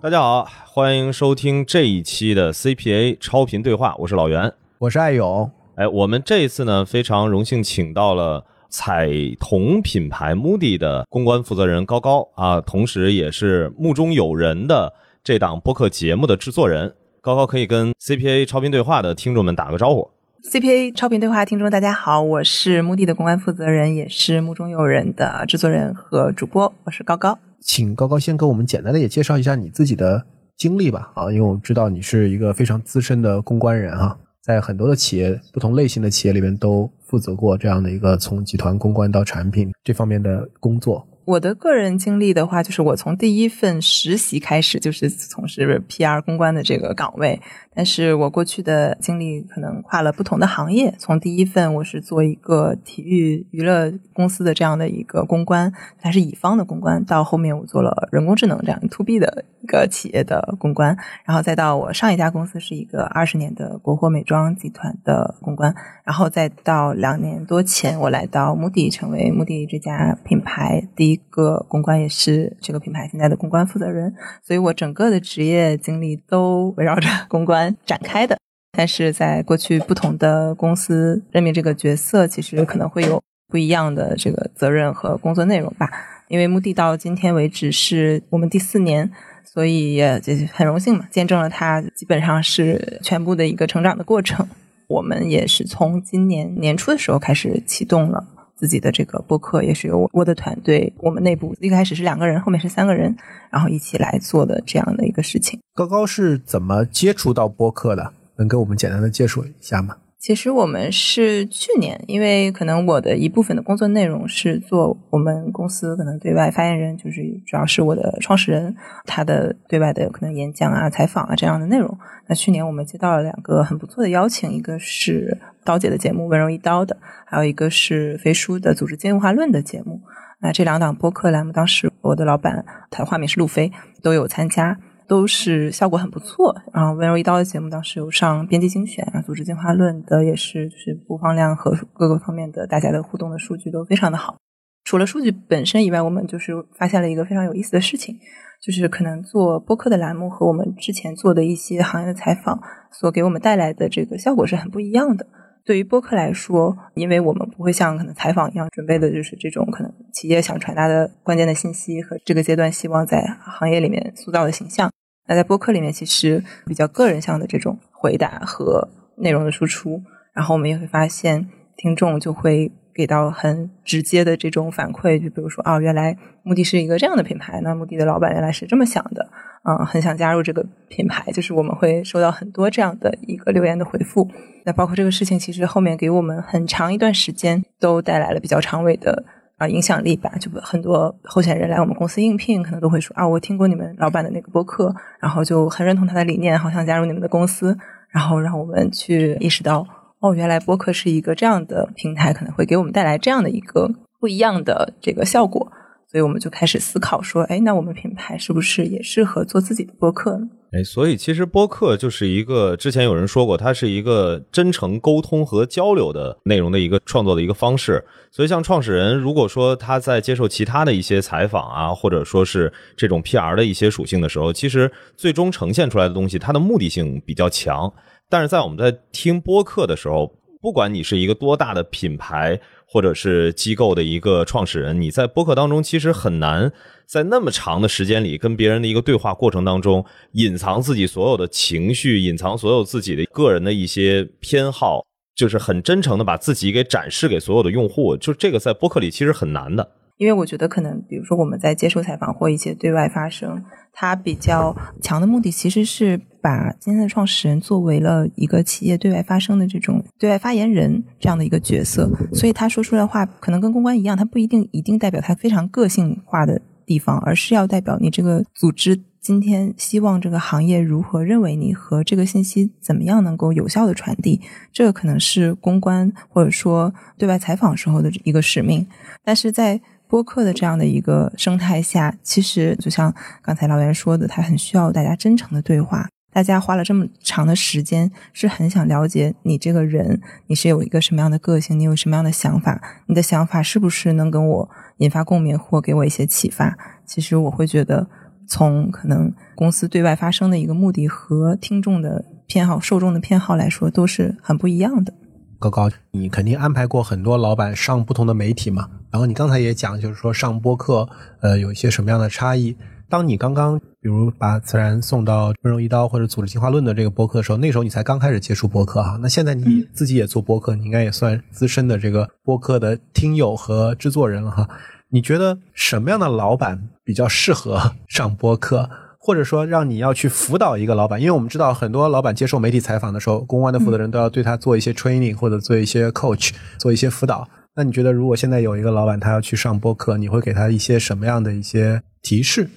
大家好，欢迎收听这一期的 CPA 超频对话，我是老袁。我是艾勇，哎，我们这一次呢，非常荣幸请到了彩童品牌 Moody 的公关负责人高高啊，同时也是目中有人的这档播客节目的制作人。高高可以跟 CPA 超频对话的听众们打个招呼。CPA 超频对话听众大家好，我是 Moody 的公关负责人，也是目中有人的制作人和主播，我是高高。请高高先给我们简单的也介绍一下你自己的经历吧，啊，因为我们知道你是一个非常资深的公关人哈、在很多的企业、不同类型的企业里面都负责过这样的一个从集团公关到产品这方面的工作。我的个人经历的话，就是我从第一份实习开始就是从事 PR 公关的这个岗位，但是我过去的经历可能跨了不同的行业。从第一份我是做一个体育娱乐公司的这样的一个公关，它是乙方的公关，到后面我做了人工智能这样 to B 的一个企业的公关，然后再到我上一家公司是一个二十年的国货美妆集团的公关，然后再到两年多前我来到穆迪，成为穆迪这家品牌第一一个公关，也是这个品牌现在的公关负责人，所以我整个的职业经历都围绕着公关展开的。但是在过去不同的公司任命这个角色，其实可能会有不一样的这个责任和工作内容吧。因为目的到今天为止是我们第四年，所以也很荣幸嘛，见证了它基本上是全部的一个成长的过程。我们也是从今年年初的时候开始启动了自己的这个播客，也是由我的团队，我们内部一开始是两个人，后面是三个人，然后一起来做的这样的一个事情。高高是怎么接触到播客的？能给我们简单的介绍一下吗？其实我们是去年，因为可能我的一部分的工作内容是做我们公司可能对外发言人，就是主要是我的创始人他的对外的可能演讲啊、采访啊这样的内容。那去年我们接到了两个很不错的邀请，一个是刀姐的节目《温柔一刀》的，还有一个是飞书的《组织进化论》的节目。那这两档播客栏目，当时我的老板他化名是路飞，都有参加。都是效果很不错，然后温柔一刀的节目当时有上编辑精选，然后组织进化论的也是就是播放量和各个方面的大家的互动的数据都非常的好。除了数据本身以外，我们就是发现了一个非常有意思的事情，就是可能做播客的栏目和我们之前做的一些行业的采访所给我们带来的这个效果是很不一样的。对于播客来说，因为我们不会像可能采访一样准备的就是这种可能企业想传达的关键的信息和这个阶段希望在行业里面塑造的形象。那在播客里面，其实比较个人向的这种回答和内容的输出，然后我们也会发现听众就会给到很直接的这种反馈，就比如说啊，原来目的是一个这样的品牌，那目的的老板原来是这么想的，嗯，很想加入这个品牌，就是我们会收到很多这样的一个留言的回复。那包括这个事情，其实后面给我们很长一段时间都带来了比较长尾的。啊，影响力吧，就很多候选人来我们公司应聘，可能都会说啊，我听过你们老板的那个播客，然后就很认同他的理念，好想加入你们的公司，然后让我们去意识到，哦，原来播客是一个这样的平台，可能会给我们带来这样的一个不一样的这个效果，所以我们就开始思考说，哎，那我们品牌是不是也适合做自己的播客呢？哎，所以其实播客就是一个，之前有人说过，它是一个真诚沟通和交流的内容的一个创作的一个方式。所以，像创始人如果说他在接受其他的一些采访啊，或者说是这种 PR 的一些属性的时候，其实最终呈现出来的东西，它的目的性比较强。但是在我们在听播客的时候，不管你是一个多大的品牌或者是机构的一个创始人，你在播客当中其实很难。在那么长的时间里，跟别人的一个对话过程当中，隐藏自己所有的情绪，隐藏所有自己的个人的一些偏好，就是很真诚的把自己给展示给所有的用户。就这个在播客里其实很难的。因为我觉得可能，比如说我们在接受采访或一些对外发声，它比较强的目的其实是把今天的创始人作为了一个企业对外发声的这种对外发言人这样的一个角色，所以他说出来的话可能跟公关一样，他不一定一定代表他非常个性化的地方，而是要代表你这个组织今天希望这个行业如何认为你和这个信息怎么样能够有效的传递，这个可能是公关或者说对外采访时候的一个使命。但是在播客的这样的一个生态下，其实就像刚才老袁说的，他很需要大家真诚的对话。大家花了这么长的时间，是很想了解你这个人，你是有一个什么样的个性，你有什么样的想法，你的想法是不是能跟我引发共鸣或给我一些启发？其实我会觉得，从可能公司对外发声的一个目的和听众的偏好、受众的偏好来说，都是很不一样的。高高，你肯定安排过很多老板上不同的媒体嘛？然后你刚才也讲，就是说上播客，呃，有一些什么样的差异？当你刚刚比如把自然送到温柔一刀或者组织进化论的这个播客的时候，那时候你才刚开始接触播客哈。那现在你自己也做播客，你应该也算资深的这个播客的听友和制作人了哈。你觉得什么样的老板比较适合 上播客？或者说让你要去辅导一个老板？因为我们知道很多老板接受媒体采访的时候，公关的负责人都要对他做一些 training 或者做一些 coach，做一些辅导。那你觉得如果现在有一个老板他要去上播客，你会给他一些什么样的一些提示？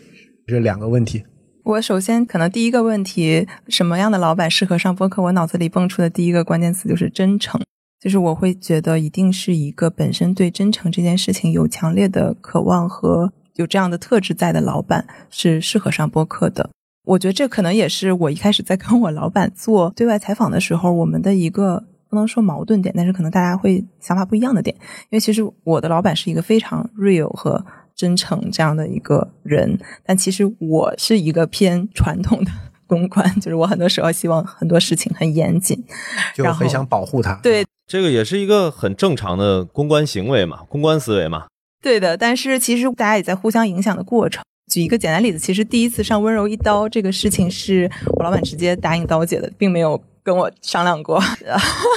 这两个问题。我首先可能第一个问题，什么样的老板适合上播客？我脑子里蹦出的第一个关键词就是真诚，就是我会觉得一定是一个本身对真诚这件事情有强烈的渴望和。有这样的特质在的老板是适合上播客的。我觉得这可能也是我一开始在跟我老板做对外采访的时候，我们的一个不能说矛盾点，但是可能大家会想法不一样的点。因为其实我的老板是一个非常 real 和真诚这样的一个人，但其实我是一个偏传统的公关，就是我很多时候希望很多事情很严谨，就很想保护他。对，这个也是一个很正常的公关行为嘛，公关思维嘛。对的，但是其实大家也在互相影响的过程。举一个简单例子，其实第一次上温柔一刀这个事情，是我老板直接答应刀姐的，并没有跟我商量过，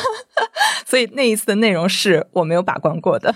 所以那一次的内容是我没有把关过的。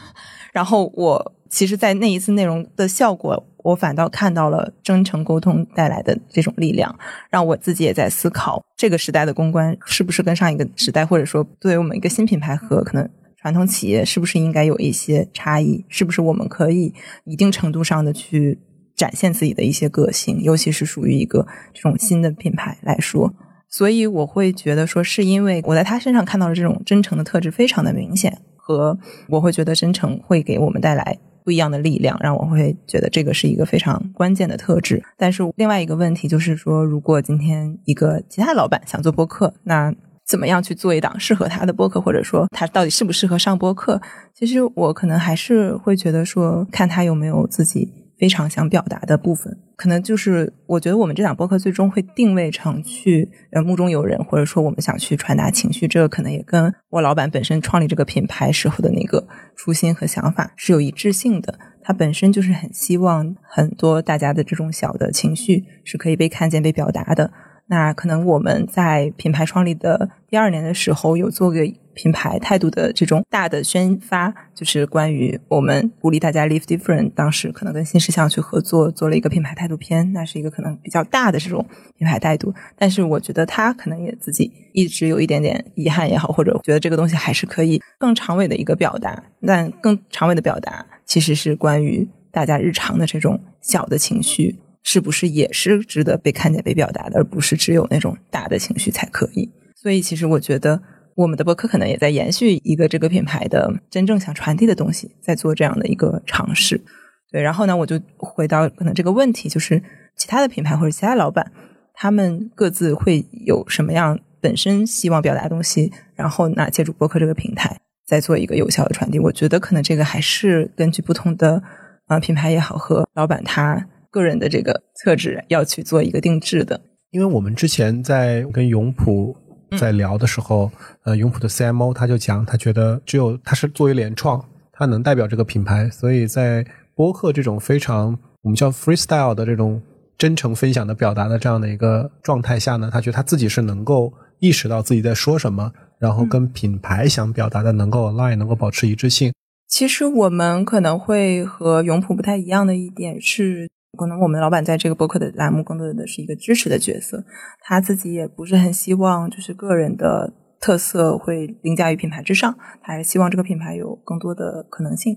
然后我其实，在那一次内容的效果，我反倒看到了真诚沟通带来的这种力量，让我自己也在思考这个时代的公关是不是跟上一个时代，或者说作为我们一个新品牌和可能。传统企业是不是应该有一些差异？是不是我们可以一定程度上的去展现自己的一些个性？尤其是属于一个这种新的品牌来说，所以我会觉得说，是因为我在他身上看到的这种真诚的特质非常的明显，和我会觉得真诚会给我们带来不一样的力量，让我会觉得这个是一个非常关键的特质。但是另外一个问题就是说，如果今天一个其他老板想做播客，那怎么样去做一档适合他的播客，或者说他到底适不适合上播客？其实我可能还是会觉得说，看他有没有自己非常想表达的部分。可能就是我觉得我们这档播客最终会定位成去呃目中有人，或者说我们想去传达情绪，这个可能也跟我老板本身创立这个品牌时候的那个初心和想法是有一致性的。他本身就是很希望很多大家的这种小的情绪是可以被看见、被表达的。那可能我们在品牌创立的第二年的时候，有做个品牌态度的这种大的宣发，就是关于我们鼓励大家 live different。当时可能跟新事项去合作，做了一个品牌态度片，那是一个可能比较大的这种品牌态度。但是我觉得他可能也自己一直有一点点遗憾也好，或者觉得这个东西还是可以更长尾的一个表达。但更长尾的表达其实是关于大家日常的这种小的情绪。是不是也是值得被看见、被表达的，而不是只有那种大的情绪才可以？所以，其实我觉得我们的博客可能也在延续一个这个品牌的真正想传递的东西，在做这样的一个尝试。对，然后呢，我就回到可能这个问题，就是其他的品牌或者其他老板，他们各自会有什么样本身希望表达的东西，然后那借助博客这个平台，再做一个有效的传递。我觉得可能这个还是根据不同的啊品牌也好和老板他。个人的这个特质要去做一个定制的，因为我们之前在跟永普在聊的时候，呃，永普的 CMO 他就讲，他觉得只有他是作为联创，他能代表这个品牌，所以在播客这种非常我们叫 freestyle 的这种真诚分享的表达的这样的一个状态下呢，他觉得他自己是能够意识到自己在说什么，然后跟品牌想表达的能够 align，能够保持一致性。其实我们可能会和永普不太一样的一点是。可能我们老板在这个博客的栏目更多的是一个支持的角色，他自己也不是很希望就是个人的特色会凌驾于品牌之上，他还是希望这个品牌有更多的可能性。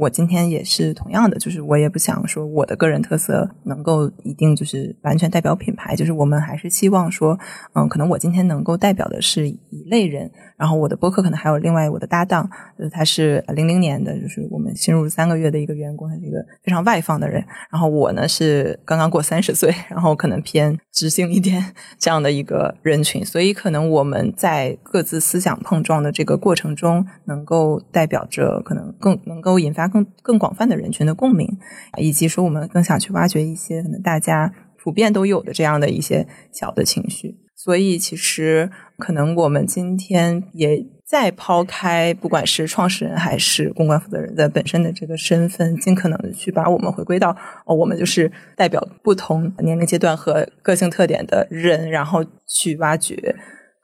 我今天也是同样的，就是我也不想说我的个人特色能够一定就是完全代表品牌，就是我们还是希望说，嗯，可能我今天能够代表的是一类人，然后我的播客可能还有另外我的搭档，就是他是零零年的，就是我们新入三个月的一个员工，他是一个非常外放的人，然后我呢是刚刚过三十岁，然后可能偏知性一点这样的一个人群，所以可能我们在各自思想碰撞的这个过程中，能够代表着可能更能够引发。更更广泛的人群的共鸣，以及说我们更想去挖掘一些可能大家普遍都有的这样的一些小的情绪。所以，其实可能我们今天也在抛开不管是创始人还是公关负责人的本身的这个身份，尽可能的去把我们回归到哦，我们就是代表不同年龄阶段和个性特点的人，然后去挖掘。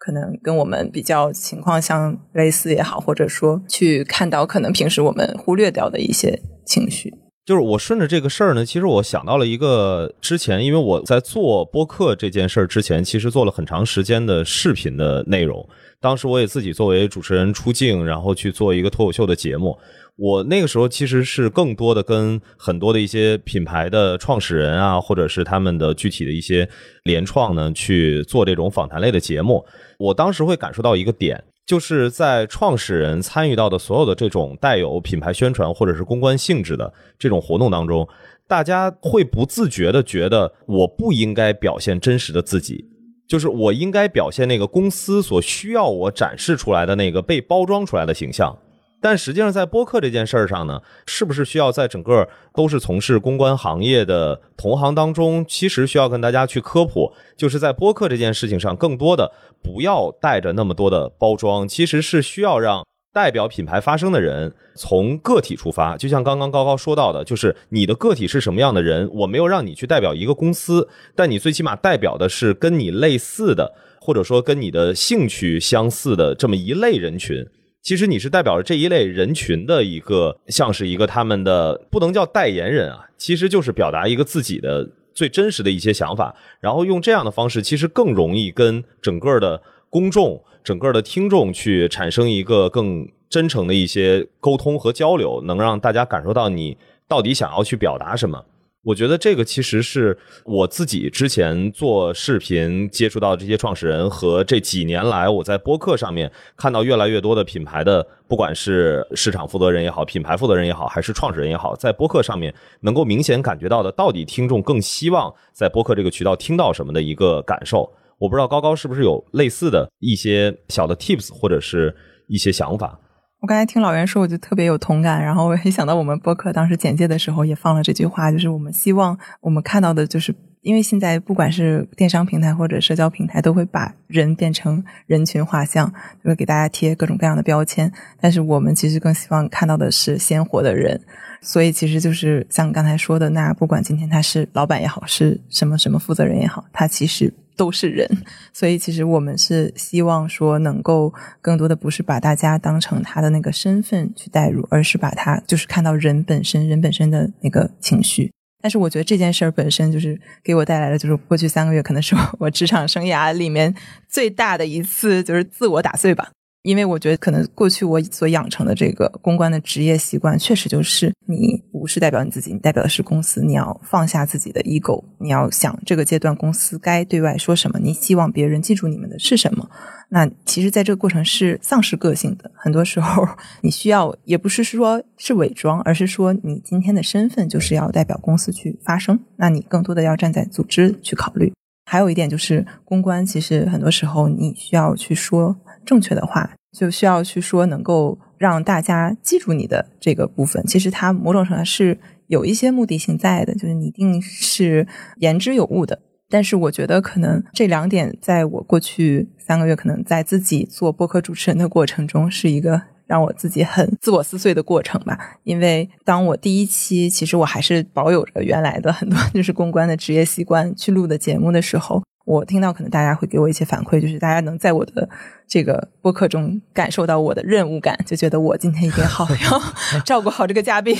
可能跟我们比较情况相类似也好，或者说去看到可能平时我们忽略掉的一些情绪。就是我顺着这个事儿呢，其实我想到了一个之前，因为我在做播客这件事儿之前，其实做了很长时间的视频的内容。当时我也自己作为主持人出镜，然后去做一个脱口秀的节目。我那个时候其实是更多的跟很多的一些品牌的创始人啊，或者是他们的具体的一些联创呢，去做这种访谈类的节目。我当时会感受到一个点，就是在创始人参与到的所有的这种带有品牌宣传或者是公关性质的这种活动当中，大家会不自觉的觉得我不应该表现真实的自己，就是我应该表现那个公司所需要我展示出来的那个被包装出来的形象。但实际上，在播客这件事儿上呢，是不是需要在整个都是从事公关行业的同行当中，其实需要跟大家去科普，就是在播客这件事情上，更多的不要带着那么多的包装，其实是需要让代表品牌发声的人从个体出发。就像刚刚高高说到的，就是你的个体是什么样的人，我没有让你去代表一个公司，但你最起码代表的是跟你类似的，或者说跟你的兴趣相似的这么一类人群。其实你是代表着这一类人群的一个，像是一个他们的不能叫代言人啊，其实就是表达一个自己的最真实的一些想法，然后用这样的方式，其实更容易跟整个的公众、整个的听众去产生一个更真诚的一些沟通和交流，能让大家感受到你到底想要去表达什么。我觉得这个其实是我自己之前做视频接触到这些创始人和这几年来我在播客上面看到越来越多的品牌的，不管是市场负责人也好，品牌负责人也好，还是创始人也好，在播客上面能够明显感觉到的，到底听众更希望在播客这个渠道听到什么的一个感受。我不知道高高是不是有类似的一些小的 tips 或者是一些想法。我刚才听老袁说，我就特别有同感。然后我也想到我们播客当时简介的时候也放了这句话，就是我们希望我们看到的，就是因为现在不管是电商平台或者社交平台，都会把人变成人群画像，就会给大家贴各种各样的标签。但是我们其实更希望看到的是鲜活的人。所以其实就是像刚才说的，那不管今天他是老板也好，是什么什么负责人也好，他其实。都是人，所以其实我们是希望说，能够更多的不是把大家当成他的那个身份去代入，而是把他就是看到人本身，人本身的那个情绪。但是我觉得这件事儿本身就是给我带来的，就是过去三个月可能是我 职场生涯里面最大的一次就是自我打碎吧。因为我觉得，可能过去我所养成的这个公关的职业习惯，确实就是你不是代表你自己，你代表的是公司。你要放下自己的 ego，你要想这个阶段公司该对外说什么，你希望别人记住你们的是什么。那其实，在这个过程是丧失个性的。很多时候，你需要也不是说是伪装，而是说你今天的身份就是要代表公司去发声。那你更多的要站在组织去考虑。还有一点就是，公关其实很多时候你需要去说。正确的话，就需要去说能够让大家记住你的这个部分。其实它某种程度上是有一些目的性在的，就是你一定是言之有物的。但是我觉得可能这两点，在我过去三个月可能在自己做播客主持人的过程中，是一个让我自己很自我撕碎的过程吧。因为当我第一期，其实我还是保有着原来的很多 就是公关的职业习惯去录的节目的时候。我听到可能大家会给我一些反馈，就是大家能在我的这个播客中感受到我的任务感，就觉得我今天一定好 要照顾好这个嘉宾，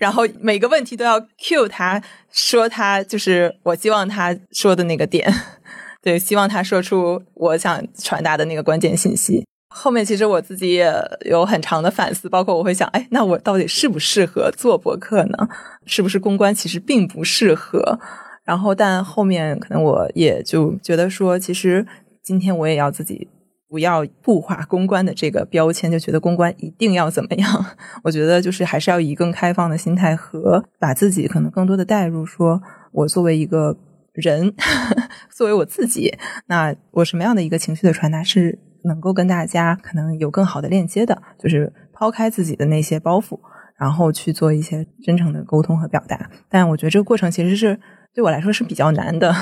然后每个问题都要 cue 他说他就是我希望他说的那个点，对，希望他说出我想传达的那个关键信息。后面其实我自己也有很长的反思，包括我会想，哎，那我到底适不适合做博客呢？是不是公关其实并不适合？然后，但后面可能我也就觉得说，其实今天我也要自己不要固化公关的这个标签，就觉得公关一定要怎么样？我觉得就是还是要以更开放的心态和把自己可能更多的带入，说我作为一个人，作为我自己，那我什么样的一个情绪的传达是？能够跟大家可能有更好的链接的，就是抛开自己的那些包袱，然后去做一些真诚的沟通和表达。但我觉得这个过程其实是对我来说是比较难的。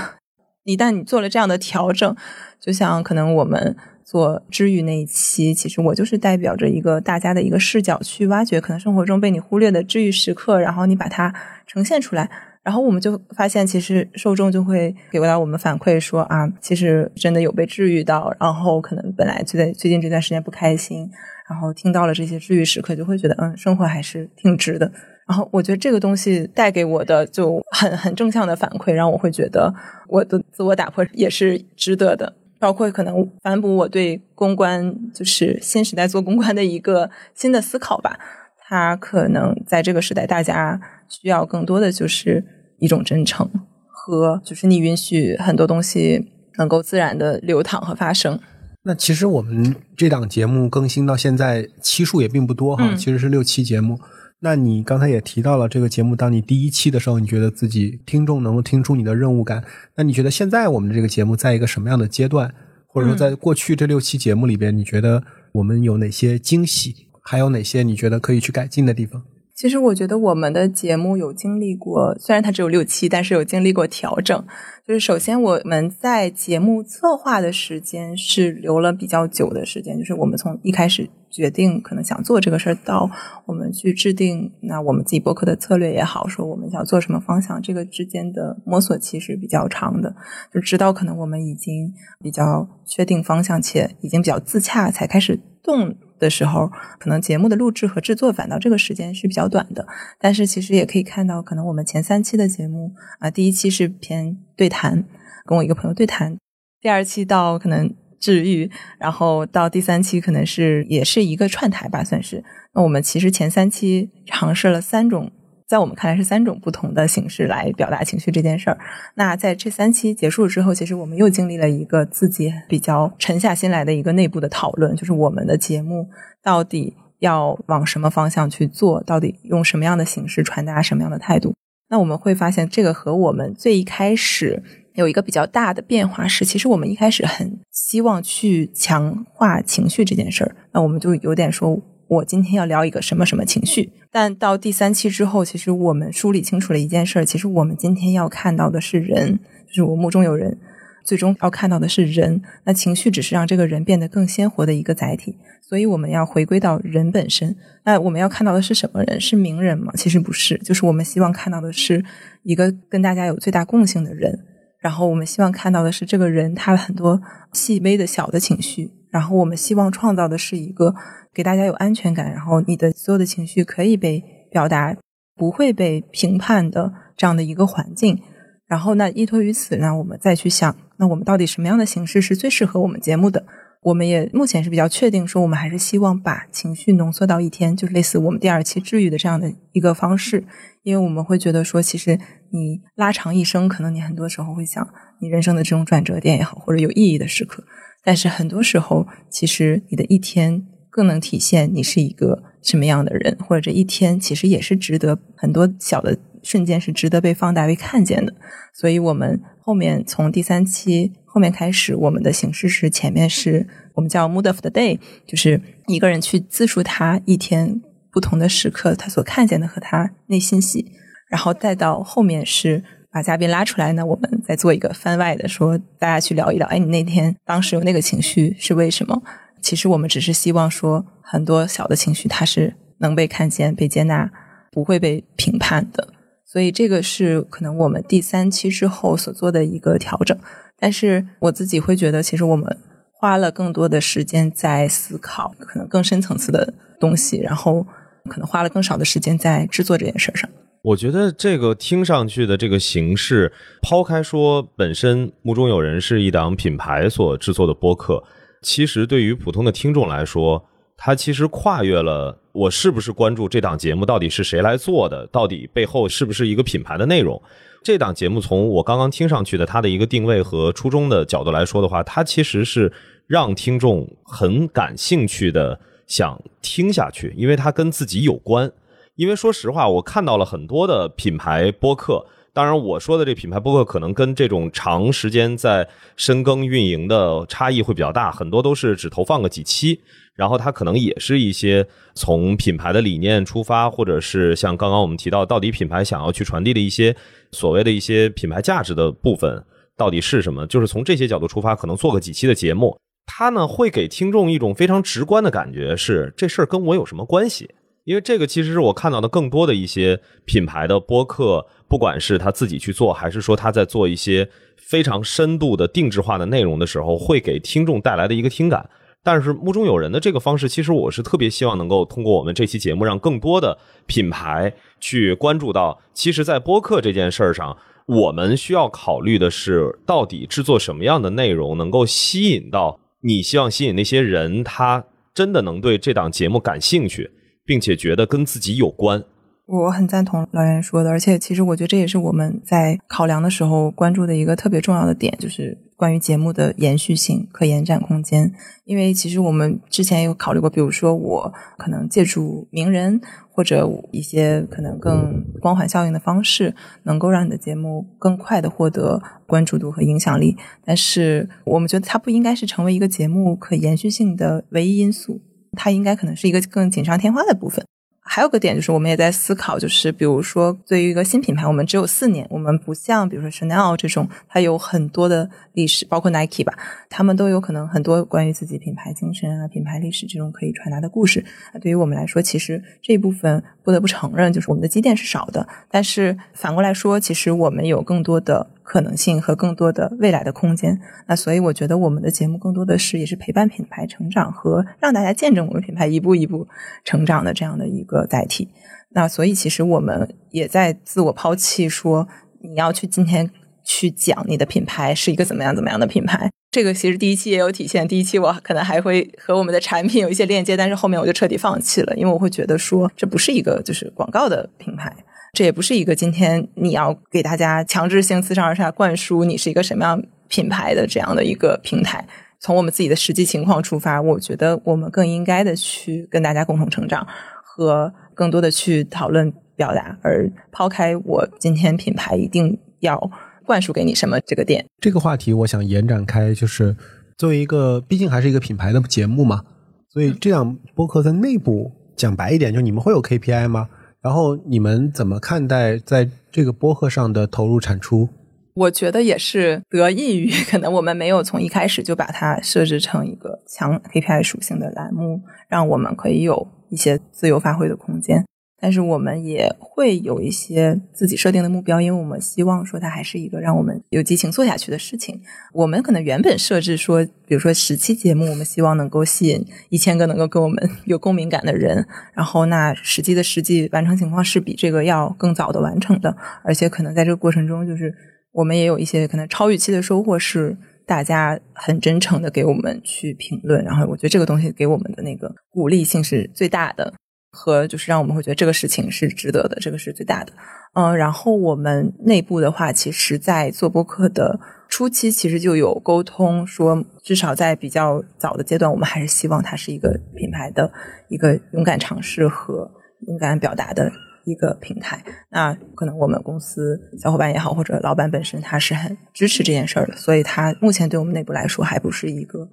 一旦你做了这样的调整，就像可能我们做治愈那一期，其实我就是代表着一个大家的一个视角去挖掘可能生活中被你忽略的治愈时刻，然后你把它呈现出来。然后我们就发现，其实受众就会给到我们反馈说啊，其实真的有被治愈到。然后可能本来就在最近这段时间不开心，然后听到了这些治愈时刻，就会觉得嗯，生活还是挺值的。然后我觉得这个东西带给我的就很很正向的反馈，让我会觉得我的自我打破也是值得的。包括可能反哺我对公关就是新时代做公关的一个新的思考吧。它可能在这个时代，大家。需要更多的就是一种真诚和，就是你允许很多东西能够自然的流淌和发生。那其实我们这档节目更新到现在期数也并不多哈，其实是六期节目。那你刚才也提到了这个节目，当你第一期的时候，你觉得自己听众能够听出你的任务感。那你觉得现在我们的这个节目在一个什么样的阶段，或者说在过去这六期节目里边，你觉得我们有哪些惊喜，还有哪些你觉得可以去改进的地方？其实我觉得我们的节目有经历过，虽然它只有六期，但是有经历过调整。就是首先我们在节目策划的时间是留了比较久的时间，就是我们从一开始决定可能想做这个事儿，到我们去制定那我们自己博客的策略也好，说我们想做什么方向，这个之间的摸索期是比较长的。就直到可能我们已经比较确定方向，且已经比较自洽，才开始动。的时候，可能节目的录制和制作反倒这个时间是比较短的。但是其实也可以看到，可能我们前三期的节目啊，第一期是偏对谈，跟我一个朋友对谈；第二期到可能治愈，然后到第三期可能是也是一个串台吧，算是。那我们其实前三期尝试了三种。在我们看来是三种不同的形式来表达情绪这件事儿。那在这三期结束之后，其实我们又经历了一个自己比较沉下心来的一个内部的讨论，就是我们的节目到底要往什么方向去做，到底用什么样的形式传达什么样的态度。那我们会发现，这个和我们最一开始有一个比较大的变化是，其实我们一开始很希望去强化情绪这件事儿。那我们就有点说。我今天要聊一个什么什么情绪，但到第三期之后，其实我们梳理清楚了一件事儿，其实我们今天要看到的是人，就是我目中有人，最终要看到的是人。那情绪只是让这个人变得更鲜活的一个载体，所以我们要回归到人本身。那我们要看到的是什么人？是名人吗？其实不是，就是我们希望看到的是一个跟大家有最大共性的人。然后我们希望看到的是这个人他很多细微的小的情绪。然后我们希望创造的是一个。给大家有安全感，然后你的所有的情绪可以被表达，不会被评判的这样的一个环境。然后那依托于此呢，我们再去想，那我们到底什么样的形式是最适合我们节目的？我们也目前是比较确定，说我们还是希望把情绪浓缩到一天，就是类似我们第二期治愈的这样的一个方式。因为我们会觉得说，其实你拉长一生，可能你很多时候会想你人生的这种转折点也好，或者有意义的时刻。但是很多时候，其实你的一天。更能体现你是一个什么样的人，或者这一天其实也是值得很多小的瞬间是值得被放大、被看见的。所以，我们后面从第三期后面开始，我们的形式是前面是我们叫 Mood of the Day，就是一个人去自述他一天不同的时刻他所看见的和他内心戏，然后再到后面是把嘉宾拉出来呢，我们再做一个番外的，说大家去聊一聊，哎，你那天当时有那个情绪是为什么？其实我们只是希望说，很多小的情绪它是能被看见、被接纳，不会被评判的。所以这个是可能我们第三期之后所做的一个调整。但是我自己会觉得，其实我们花了更多的时间在思考可能更深层次的东西，然后可能花了更少的时间在制作这件事上。我觉得这个听上去的这个形式，抛开说本身目中有人是一档品牌所制作的播客。其实对于普通的听众来说，它其实跨越了我是不是关注这档节目到底是谁来做的，到底背后是不是一个品牌的内容。这档节目从我刚刚听上去的它的一个定位和初衷的角度来说的话，它其实是让听众很感兴趣的想听下去，因为它跟自己有关。因为说实话，我看到了很多的品牌播客。当然，我说的这品牌播客可能跟这种长时间在深耕运营的差异会比较大，很多都是只投放个几期，然后它可能也是一些从品牌的理念出发，或者是像刚刚我们提到，到底品牌想要去传递的一些所谓的一些品牌价值的部分到底是什么，就是从这些角度出发，可能做个几期的节目，它呢会给听众一种非常直观的感觉，是这事儿跟我有什么关系？因为这个其实是我看到的更多的一些品牌的播客。不管是他自己去做，还是说他在做一些非常深度的定制化的内容的时候，会给听众带来的一个听感。但是目中有人的这个方式，其实我是特别希望能够通过我们这期节目，让更多的品牌去关注到，其实，在播客这件事儿上，我们需要考虑的是，到底制作什么样的内容能够吸引到你希望吸引那些人，他真的能对这档节目感兴趣，并且觉得跟自己有关。我很赞同老袁说的，而且其实我觉得这也是我们在考量的时候关注的一个特别重要的点，就是关于节目的延续性、可延展空间。因为其实我们之前有考虑过，比如说我可能借助名人或者一些可能更光环效应的方式，能够让你的节目更快的获得关注度和影响力。但是我们觉得它不应该是成为一个节目可延续性的唯一因素，它应该可能是一个更锦上添花的部分。还有个点就是，我们也在思考，就是比如说，对于一个新品牌，我们只有四年，我们不像比如说 Chanel 这种，它有很多的历史，包括 Nike 吧，他们都有可能很多关于自己品牌精神啊、品牌历史这种可以传达的故事。对于我们来说，其实这一部分不得不承认，就是我们的积淀是少的。但是反过来说，其实我们有更多的。可能性和更多的未来的空间，那所以我觉得我们的节目更多的是也是陪伴品牌成长和让大家见证我们品牌一步一步成长的这样的一个载体。那所以其实我们也在自我抛弃，说你要去今天去讲你的品牌是一个怎么样怎么样的品牌。这个其实第一期也有体现，第一期我可能还会和我们的产品有一些链接，但是后面我就彻底放弃了，因为我会觉得说这不是一个就是广告的品牌。这也不是一个今天你要给大家强制性自上而下灌输你是一个什么样品牌的这样的一个平台。从我们自己的实际情况出发，我觉得我们更应该的去跟大家共同成长，和更多的去讨论表达，而抛开我今天品牌一定要灌输给你什么这个点。这个话题我想延展开，就是作为一个毕竟还是一个品牌的节目嘛，所以这样播客在内部讲白一点，就你们会有 KPI 吗？然后你们怎么看待在这个播客上的投入产出？我觉得也是得益于可能我们没有从一开始就把它设置成一个强 KPI 属性的栏目，让我们可以有一些自由发挥的空间。但是我们也会有一些自己设定的目标，因为我们希望说它还是一个让我们有激情做下去的事情。我们可能原本设置说，比如说十期节目，我们希望能够吸引一千个能够跟我们 有共鸣感的人。然后，那实际的实际完成情况是比这个要更早的完成的，而且可能在这个过程中，就是我们也有一些可能超预期的收获，是大家很真诚的给我们去评论。然后，我觉得这个东西给我们的那个鼓励性是最大的。和就是让我们会觉得这个事情是值得的，这个是最大的。嗯，然后我们内部的话，其实，在做播客的初期，其实就有沟通说，至少在比较早的阶段，我们还是希望它是一个品牌的一个勇敢尝试和勇敢表达的一个平台。那可能我们公司小伙伴也好，或者老板本身他是很支持这件事儿的，所以他目前对我们内部来说，还不是一个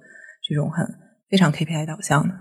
这种很非常 KPI 导向的。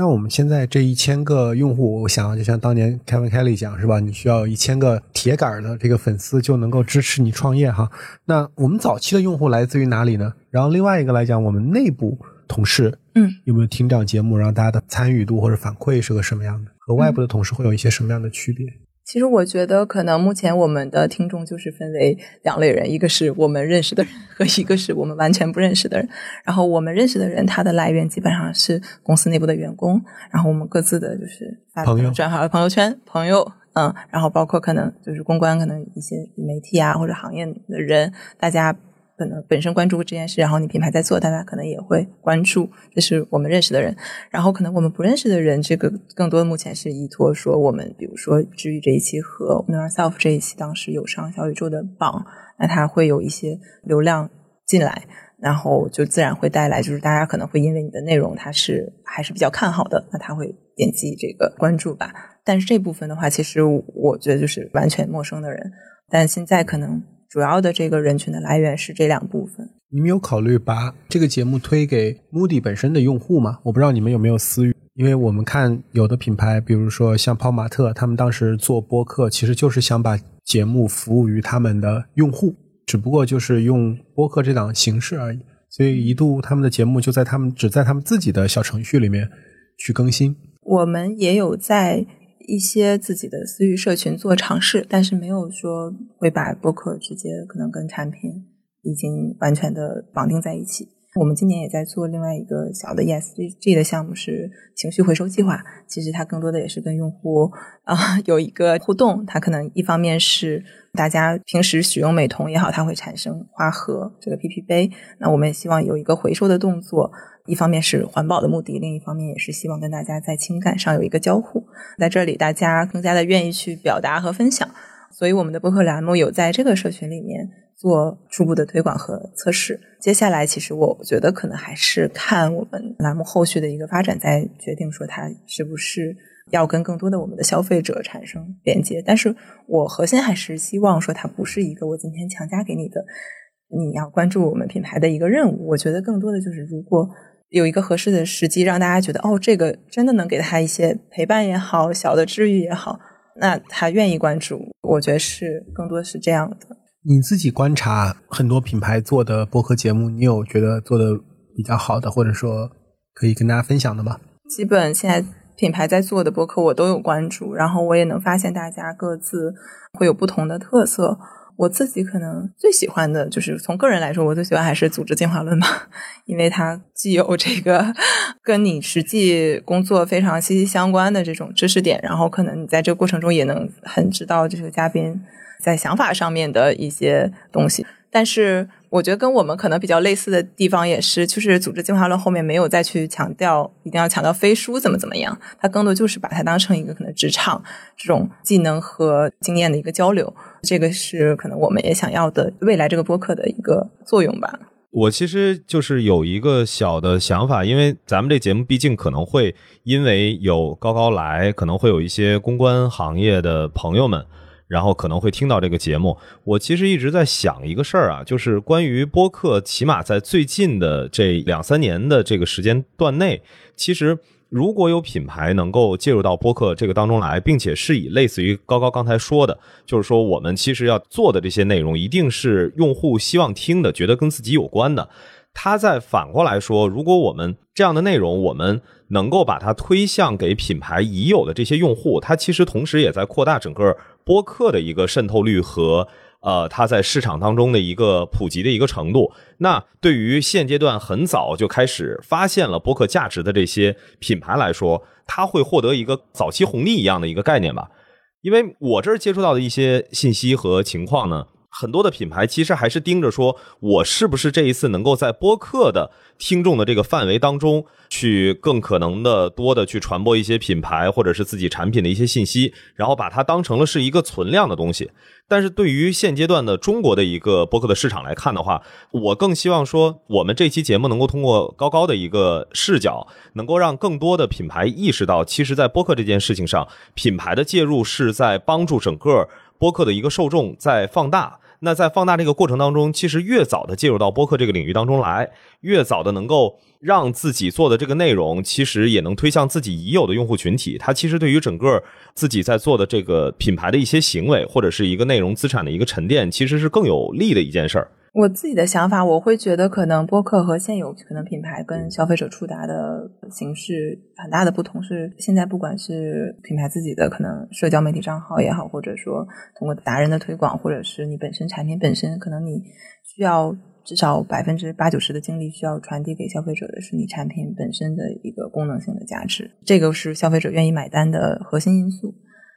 嗯。那我们现在这一千个用户，我想就像当年 Kevin Kelly 讲是吧？你需要一千个铁杆的这个粉丝就能够支持你创业哈。那我们早期的用户来自于哪里呢？然后另外一个来讲，我们内部同事，嗯，有没有听这样节目？然后大家的参与度或者反馈是个什么样的？和外部的同事会有一些什么样的区别？其实我觉得，可能目前我们的听众就是分为两类人，一个是我们认识的人，和一个是我们完全不认识的人。然后我们认识的人，他的来源基本上是公司内部的员工，然后我们各自的就是朋友转发朋友圈朋友，嗯，然后包括可能就是公关，可能一些媒体啊或者行业的人，大家。可能本身关注这件事，然后你品牌在做，大家可能也会关注，这是我们认识的人。然后可能我们不认识的人，这个更多的目前是依托说我们，比如说治愈这一期和 Know Yourself 这一期，当时有上小宇宙的榜，那它会有一些流量进来，然后就自然会带来，就是大家可能会因为你的内容它是还是比较看好的，那他会点击这个关注吧。但是这部分的话，其实我觉得就是完全陌生的人，但现在可能。主要的这个人群的来源是这两部分。你们有考虑把这个节目推给 Moody 本身的用户吗？我不知道你们有没有私域，因为我们看有的品牌，比如说像泡玛特，他们当时做播客，其实就是想把节目服务于他们的用户，只不过就是用播客这档形式而已。所以一度他们的节目就在他们只在他们自己的小程序里面去更新。我们也有在。一些自己的私域社群做尝试，但是没有说会把播客直接可能跟产品已经完全的绑定在一起。我们今年也在做另外一个小的 ESG 的项目，是情绪回收计划。其实它更多的也是跟用户啊有一个互动。它可能一方面是大家平时使用美瞳也好，它会产生花盒这个 PP 杯，那我们也希望有一个回收的动作。一方面是环保的目的，另一方面也是希望跟大家在情感上有一个交互，在这里大家更加的愿意去表达和分享，所以我们的播客栏目有在这个社群里面做初步的推广和测试。接下来，其实我觉得可能还是看我们栏目后续的一个发展，再决定说它是不是要跟更多的我们的消费者产生连接。但是我核心还是希望说它不是一个我今天强加给你的，你要关注我们品牌的一个任务。我觉得更多的就是如果。有一个合适的时机，让大家觉得哦，这个真的能给他一些陪伴也好，小的治愈也好，那他愿意关注。我觉得是更多是这样的。你自己观察很多品牌做的播客节目，你有觉得做的比较好的，或者说可以跟大家分享的吗？基本现在品牌在做的播客，我都有关注，然后我也能发现大家各自会有不同的特色。我自己可能最喜欢的就是从个人来说，我最喜欢还是组织进化论吧，因为它既有这个 跟你实际工作非常息息相关的这种知识点，然后可能你在这个过程中也能很知道这个嘉宾在想法上面的一些东西，但是。我觉得跟我们可能比较类似的地方也是，就是组织进化论后面没有再去强调一定要强调飞书怎么怎么样，它更多就是把它当成一个可能职场这种技能和经验的一个交流，这个是可能我们也想要的未来这个播客的一个作用吧。我其实就是有一个小的想法，因为咱们这节目毕竟可能会因为有高高来，可能会有一些公关行业的朋友们。然后可能会听到这个节目，我其实一直在想一个事儿啊，就是关于播客，起码在最近的这两三年的这个时间段内，其实如果有品牌能够介入到播客这个当中来，并且是以类似于高高刚才说的，就是说我们其实要做的这些内容，一定是用户希望听的，觉得跟自己有关的。他再反过来说，如果我们这样的内容，我们能够把它推向给品牌已有的这些用户，它其实同时也在扩大整个。播客的一个渗透率和呃，它在市场当中的一个普及的一个程度，那对于现阶段很早就开始发现了博客价值的这些品牌来说，它会获得一个早期红利一样的一个概念吧。因为我这儿接触到的一些信息和情况呢。很多的品牌其实还是盯着说，我是不是这一次能够在播客的听众的这个范围当中，去更可能的多的去传播一些品牌或者是自己产品的一些信息，然后把它当成了是一个存量的东西。但是对于现阶段的中国的一个播客的市场来看的话，我更希望说，我们这期节目能够通过高高的一个视角，能够让更多的品牌意识到，其实，在播客这件事情上，品牌的介入是在帮助整个。播客的一个受众在放大，那在放大这个过程当中，其实越早的介入到播客这个领域当中来，越早的能够让自己做的这个内容，其实也能推向自己已有的用户群体。它其实对于整个自己在做的这个品牌的一些行为，或者是一个内容资产的一个沉淀，其实是更有利的一件事儿。我自己的想法，我会觉得可能播客和现有可能品牌跟消费者触达的形式很大的不同是，现在不管是品牌自己的可能社交媒体账号也好，或者说通过达人的推广，或者是你本身产品本身，可能你需要至少百分之八九十的精力需要传递给消费者的是你产品本身的一个功能性的价值，这个是消费者愿意买单的核心因素。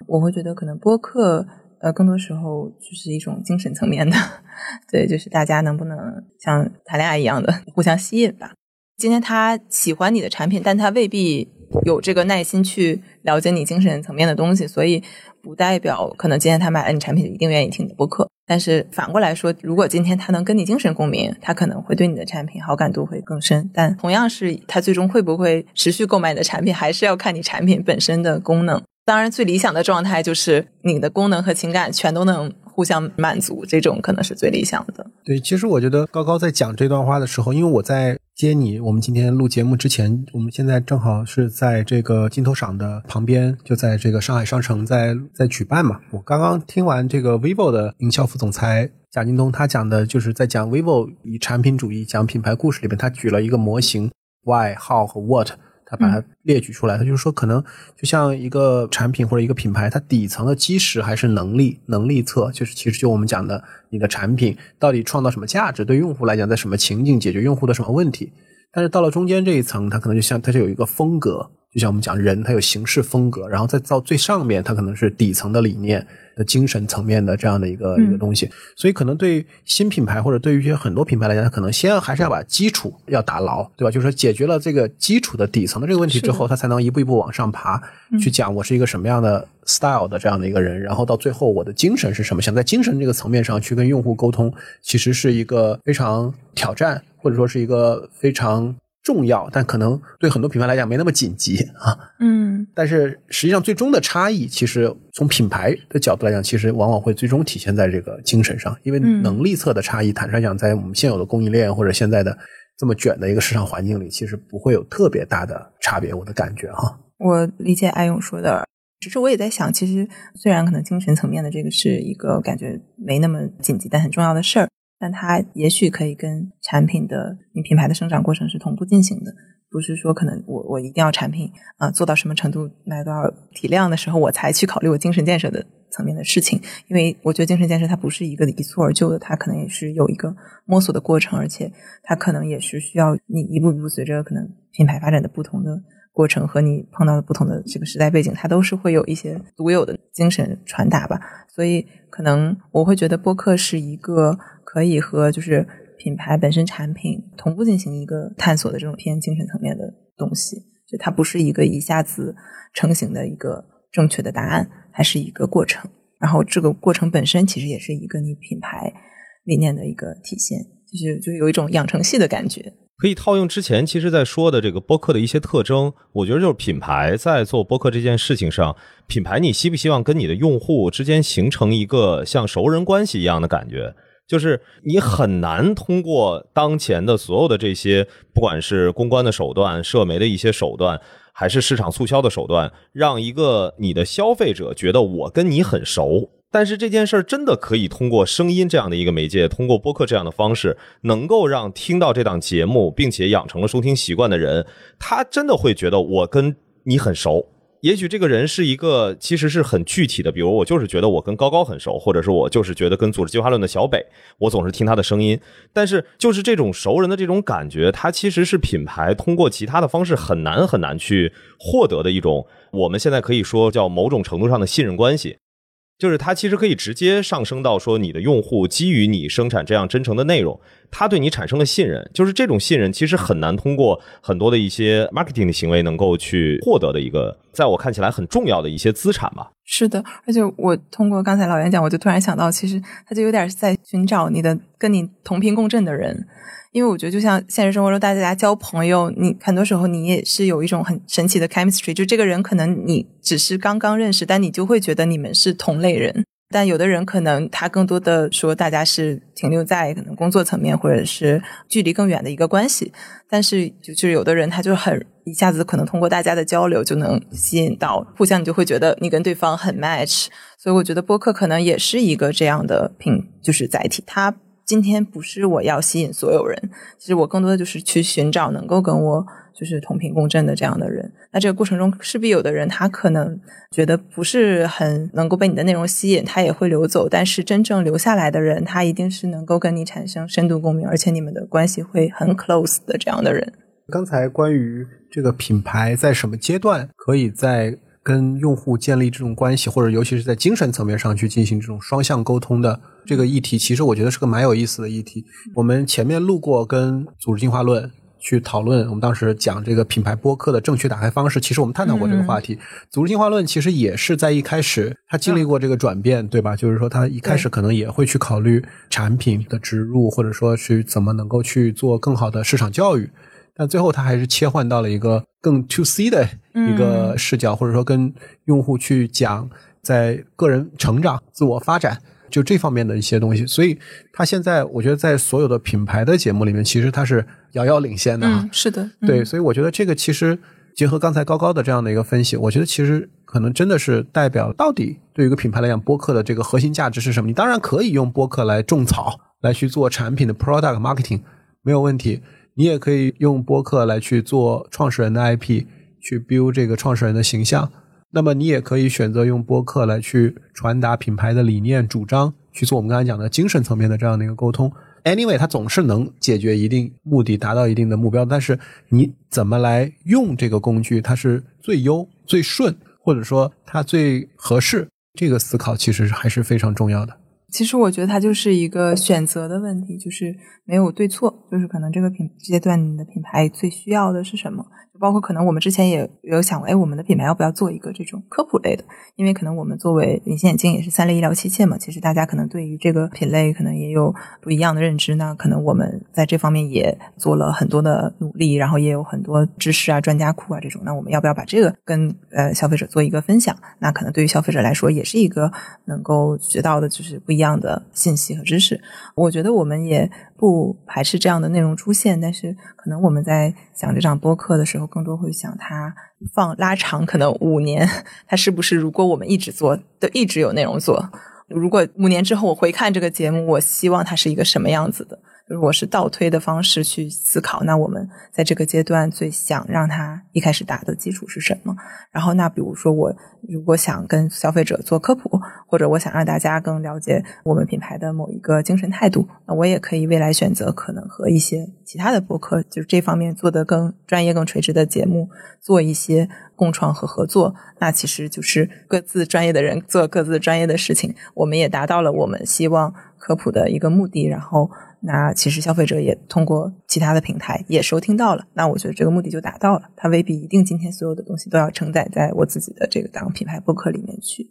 我会觉得可能播客。呃，更多时候就是一种精神层面的，对，就是大家能不能像谈恋爱一样的互相吸引吧。今天他喜欢你的产品，但他未必有这个耐心去了解你精神层面的东西，所以不代表可能今天他买了你产品一定愿意听你的播客。但是反过来说，如果今天他能跟你精神共鸣，他可能会对你的产品好感度会更深。但同样是他最终会不会持续购买你的产品，还是要看你产品本身的功能。当然，最理想的状态就是你的功能和情感全都能互相满足，这种可能是最理想的。对，其实我觉得高高在讲这段话的时候，因为我在接你，我们今天录节目之前，我们现在正好是在这个金头赏的旁边，就在这个上海商城在在举办嘛。我刚刚听完这个 vivo 的营销副总裁贾京东，他讲的就是在讲 vivo 以产品主义讲品牌故事里边，他举了一个模型 why、how 和 what。他把它列举出来，他就是说，可能就像一个产品或者一个品牌，它底层的基石还是能力，能力侧，就是其实就我们讲的，你的产品到底创造什么价值，对用户来讲，在什么情境解决用户的什么问题。但是到了中间这一层，它可能就像它就有一个风格，就像我们讲人，他有形式风格，然后再到最上面，他可能是底层的理念。的精神层面的这样的一个一个东西，所以可能对新品牌或者对于一些很多品牌来讲，他可能先还是要把基础要打牢，对吧？就是说解决了这个基础的底层的这个问题之后，他才能一步一步往上爬，去讲我是一个什么样的 style 的这样的一个人，然后到最后我的精神是什么？想在精神这个层面上去跟用户沟通，其实是一个非常挑战，或者说是一个非常。重要，但可能对很多品牌来讲没那么紧急啊。嗯，但是实际上最终的差异，其实从品牌的角度来讲，其实往往会最终体现在这个精神上。因为能力侧的差异，坦率讲，在我们现有的供应链或者现在的这么卷的一个市场环境里，其实不会有特别大的差别。我的感觉哈，我理解艾勇说的，只是我也在想，其实虽然可能精神层面的这个是一个感觉没那么紧急但很重要的事儿。但它也许可以跟产品的你品牌的生长过程是同步进行的，不是说可能我我一定要产品啊做到什么程度卖多少体量的时候我才去考虑我精神建设的层面的事情，因为我觉得精神建设它不是一个一蹴而就的，它可能也是有一个摸索的过程，而且它可能也是需要你一步一步随着可能品牌发展的不同的过程和你碰到的不同的这个时代背景，它都是会有一些独有的精神传达吧。所以可能我会觉得播客是一个。可以和就是品牌本身产品同步进行一个探索的这种偏精神层面的东西，就它不是一个一下子成型的一个正确的答案，还是一个过程。然后这个过程本身其实也是一个你品牌理念的一个体现，就是就有一种养成系的感觉。可以套用之前其实在说的这个播客的一些特征，我觉得就是品牌在做播客这件事情上，品牌你希不希望跟你的用户之间形成一个像熟人关系一样的感觉？就是你很难通过当前的所有的这些，不管是公关的手段、社媒的一些手段，还是市场促销的手段，让一个你的消费者觉得我跟你很熟。但是这件事儿真的可以通过声音这样的一个媒介，通过播客这样的方式，能够让听到这档节目并且养成了收听习惯的人，他真的会觉得我跟你很熟。也许这个人是一个，其实是很具体的，比如我就是觉得我跟高高很熟，或者是我就是觉得跟组织计划论的小北，我总是听他的声音。但是就是这种熟人的这种感觉，它其实是品牌通过其他的方式很难很难去获得的一种，我们现在可以说叫某种程度上的信任关系。就是它其实可以直接上升到说，你的用户基于你生产这样真诚的内容，他对你产生了信任。就是这种信任其实很难通过很多的一些 marketing 的行为能够去获得的一个，在我看起来很重要的一些资产吧。是的，而且我通过刚才老袁讲，我就突然想到，其实他就有点在寻找你的跟你同频共振的人。因为我觉得，就像现实生活中大家交朋友，你很多时候你也是有一种很神奇的 chemistry，就这个人可能你只是刚刚认识，但你就会觉得你们是同类人。但有的人可能他更多的说，大家是停留在可能工作层面或者是距离更远的一个关系。但是就就是有的人他就很一下子可能通过大家的交流就能吸引到，互相你就会觉得你跟对方很 match。所以我觉得播客可能也是一个这样的品，就是载体。它。今天不是我要吸引所有人，其实我更多的就是去寻找能够跟我就是同频共振的这样的人。那这个过程中势必有的人他可能觉得不是很能够被你的内容吸引，他也会流走。但是真正留下来的人，他一定是能够跟你产生深度共鸣，而且你们的关系会很 close 的这样的人。刚才关于这个品牌在什么阶段可以在跟用户建立这种关系，或者尤其是在精神层面上去进行这种双向沟通的这个议题，其实我觉得是个蛮有意思的议题。我们前面录过跟组织进化论去讨论，我们当时讲这个品牌播客的正确打开方式，其实我们探讨过这个话题。组织进化论其实也是在一开始，它经历过这个转变，对吧？就是说，它一开始可能也会去考虑产品的植入，或者说去怎么能够去做更好的市场教育。但最后，他还是切换到了一个更 to C 的一个视角，或者说跟用户去讲在个人成长、自我发展就这方面的一些东西。所以，他现在我觉得在所有的品牌的节目里面，其实他是遥遥领先的。嗯，是的，对。所以，我觉得这个其实结合刚才高高的这样的一个分析，我觉得其实可能真的是代表到底对于一个品牌来讲，播客的这个核心价值是什么？你当然可以用播客来种草，来去做产品的 product marketing，没有问题。你也可以用播客来去做创始人的 IP，去 build 这个创始人的形象。那么你也可以选择用播客来去传达品牌的理念、主张，去做我们刚才讲的精神层面的这样的一个沟通。Anyway，它总是能解决一定目的，达到一定的目标。但是你怎么来用这个工具，它是最优、最顺，或者说它最合适？这个思考其实还是非常重要的。其实我觉得它就是一个选择的问题，就是没有对错，就是可能这个品阶段你的品牌最需要的是什么。包括可能我们之前也有想过，哎，我们的品牌要不要做一个这种科普类的？因为可能我们作为隐形眼镜也是三类医疗器械嘛，其实大家可能对于这个品类可能也有不一样的认知。那可能我们在这方面也做了很多的努力，然后也有很多知识啊、专家库啊这种。那我们要不要把这个跟呃消费者做一个分享？那可能对于消费者来说也是一个能够学到的就是不一样的信息和知识。我觉得我们也。不排斥这样的内容出现，但是可能我们在讲这场播客的时候，我更多会想它放拉长，可能五年，它是不是如果我们一直做，都一直有内容做，如果五年之后我回看这个节目，我希望它是一个什么样子的？如果是倒推的方式去思考，那我们在这个阶段最想让他一开始打的基础是什么？然后，那比如说我如果想跟消费者做科普，或者我想让大家更了解我们品牌的某一个精神态度，那我也可以未来选择可能和一些其他的博客，就是这方面做的更专业、更垂直的节目做一些共创和合作。那其实就是各自专业的人做各自专业的事情，我们也达到了我们希望科普的一个目的，然后。那其实消费者也通过其他的平台也收听到了，那我觉得这个目的就达到了。它未必一定今天所有的东西都要承载在我自己的这个当品牌播客里面去，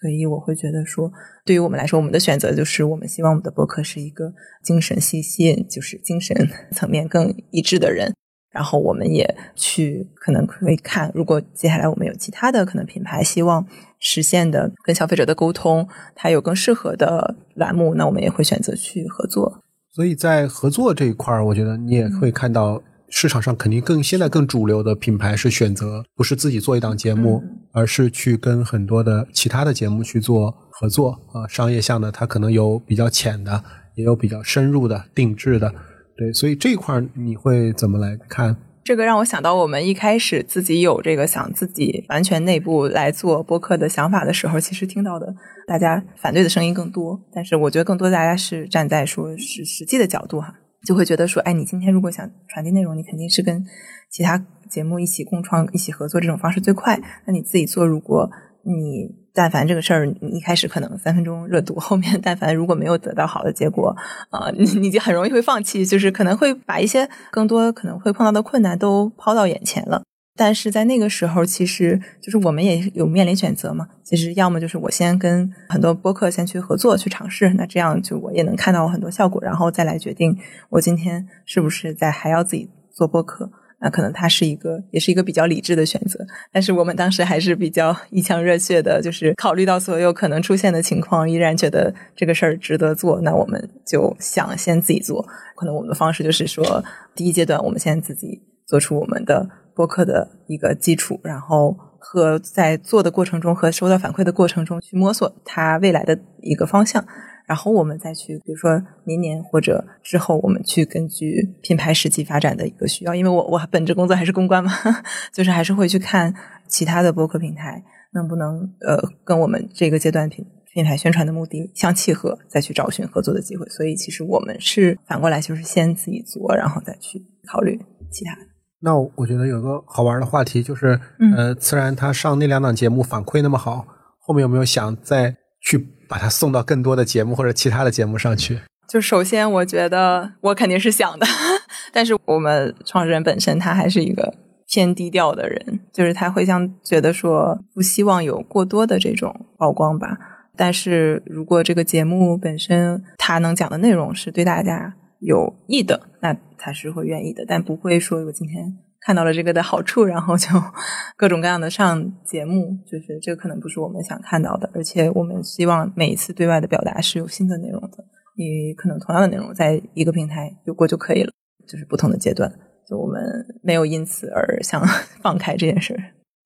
所以我会觉得说，对于我们来说，我们的选择就是我们希望我们的播客是一个精神吸引，就是精神 层面更一致的人。然后我们也去可能会看，如果接下来我们有其他的可能品牌希望实现的跟消费者的沟通，它有更适合的栏目，那我们也会选择去合作。所以在合作这一块儿，我觉得你也会看到市场上肯定更现在更主流的品牌是选择不是自己做一档节目，而是去跟很多的其他的节目去做合作啊。商业项的它可能有比较浅的，也有比较深入的定制的。对，所以这一块儿你会怎么来看？这个让我想到，我们一开始自己有这个想自己完全内部来做播客的想法的时候，其实听到的大家反对的声音更多。但是我觉得更多大家是站在说是实际的角度哈，就会觉得说，哎，你今天如果想传递内容，你肯定是跟其他节目一起共创、一起合作这种方式最快。那你自己做，如果你但凡这个事儿，你一开始可能三分钟热度，后面但凡如果没有得到好的结果，啊，你你就很容易会放弃，就是可能会把一些更多可能会碰到的困难都抛到眼前了。但是在那个时候，其实就是我们也有面临选择嘛。其实要么就是我先跟很多播客先去合作去尝试，那这样就我也能看到我很多效果，然后再来决定我今天是不是在还要自己做播客。那可能它是一个，也是一个比较理智的选择，但是我们当时还是比较一腔热血的，就是考虑到所有可能出现的情况，依然觉得这个事儿值得做，那我们就想先自己做。可能我们的方式就是说，第一阶段我们先自己做出我们的播客的一个基础，然后和在做的过程中和收到反馈的过程中去摸索它未来的一个方向。然后我们再去，比如说明年或者之后，我们去根据品牌实际发展的一个需要，因为我我本职工作还是公关嘛，就是还是会去看其他的博客平台能不能呃跟我们这个阶段品品牌宣传的目的相契合，再去找寻合作的机会。所以其实我们是反过来，就是先自己做，然后再去考虑其他的。那我觉得有个好玩的话题就是，嗯呃，自然他上那两档节目反馈那么好，后面有没有想再去把他送到更多的节目或者其他的节目上去？就首先，我觉得我肯定是想的，但是我们创始人本身他还是一个偏低调的人，就是他会像觉得说不希望有过多的这种曝光吧。但是如果这个节目本身他能讲的内容是对大家有益的，那他是会愿意的，但不会说我今天看到了这个的好处，然后就 各种各样的上节目，就是这个可能不是我们想看到的。而且我们希望每一次对外的表达是有新的内容的，你可能同样的内容在一个平台有过就可以了，就是不同的阶段，就我们没有因此而想 放开这件事。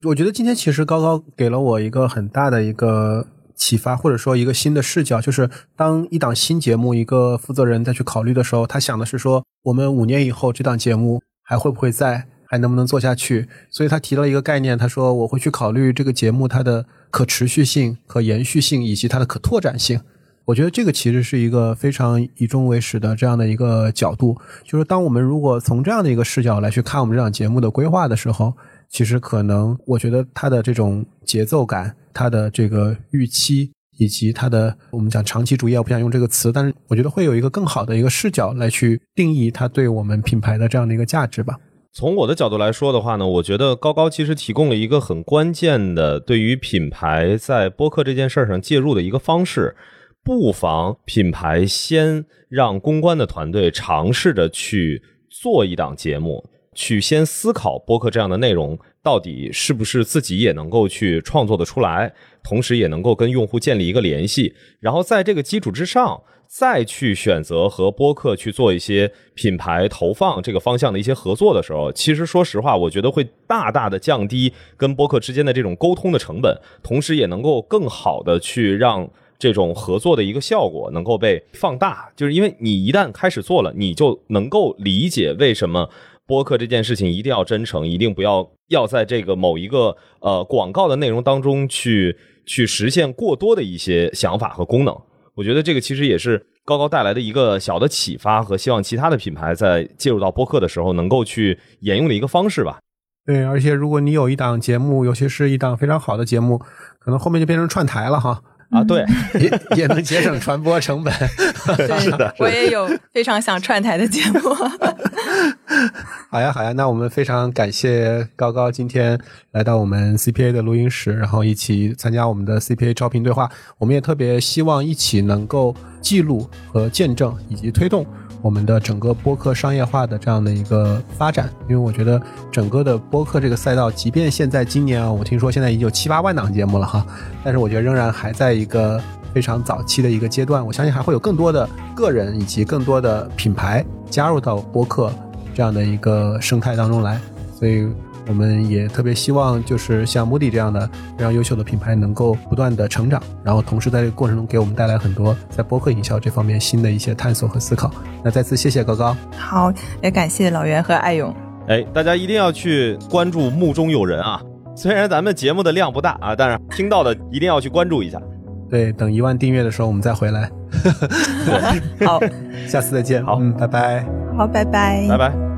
我觉得今天其实高高给了我一个很大的一个。启发或者说一个新的视角，就是当一档新节目一个负责人再去考虑的时候，他想的是说，我们五年以后这档节目还会不会在，还能不能做下去？所以他提了一个概念，他说我会去考虑这个节目它的可持续性、可延续性以及它的可拓展性。我觉得这个其实是一个非常以终为始的这样的一个角度，就是当我们如果从这样的一个视角来去看我们这档节目的规划的时候。其实可能，我觉得它的这种节奏感，它的这个预期，以及它的我们讲长期主义，我不想用这个词，但是我觉得会有一个更好的一个视角来去定义它对我们品牌的这样的一个价值吧。从我的角度来说的话呢，我觉得高高其实提供了一个很关键的对于品牌在播客这件事儿上介入的一个方式，不妨品牌先让公关的团队尝试着去做一档节目。去先思考播客这样的内容到底是不是自己也能够去创作的出来，同时也能够跟用户建立一个联系，然后在这个基础之上，再去选择和播客去做一些品牌投放这个方向的一些合作的时候，其实说实话，我觉得会大大的降低跟播客之间的这种沟通的成本，同时也能够更好的去让这种合作的一个效果能够被放大，就是因为你一旦开始做了，你就能够理解为什么。播客这件事情一定要真诚，一定不要要在这个某一个呃广告的内容当中去去实现过多的一些想法和功能。我觉得这个其实也是高高带来的一个小的启发和希望其他的品牌在介入到播客的时候能够去沿用的一个方式吧。对，而且如果你有一档节目，尤其是一档非常好的节目，可能后面就变成串台了哈。啊，对，也也能节省传播成本。是的，我也有非常想串台的节目。好呀，好呀，那我们非常感谢高高今天来到我们 CPA 的录音室，然后一起参加我们的 CPA 招聘对话。我们也特别希望一起能够记录和见证以及推动。我们的整个播客商业化的这样的一个发展，因为我觉得整个的播客这个赛道，即便现在今年啊，我听说现在已经有七八万档节目了哈，但是我觉得仍然还在一个非常早期的一个阶段。我相信还会有更多的个人以及更多的品牌加入到播客这样的一个生态当中来，所以。我们也特别希望，就是像 Moody 这样的非常优秀的品牌，能够不断的成长，然后同时在这个过程中给我们带来很多在播客营销这方面新的一些探索和思考。那再次谢谢高高，好，也感谢老袁和艾勇。哎，大家一定要去关注目中有人啊！虽然咱们节目的量不大啊，但是听到的一定要去关注一下。对，等一万订阅的时候我们再回来。好，下次再见。好，嗯，拜拜。好，拜拜，拜拜。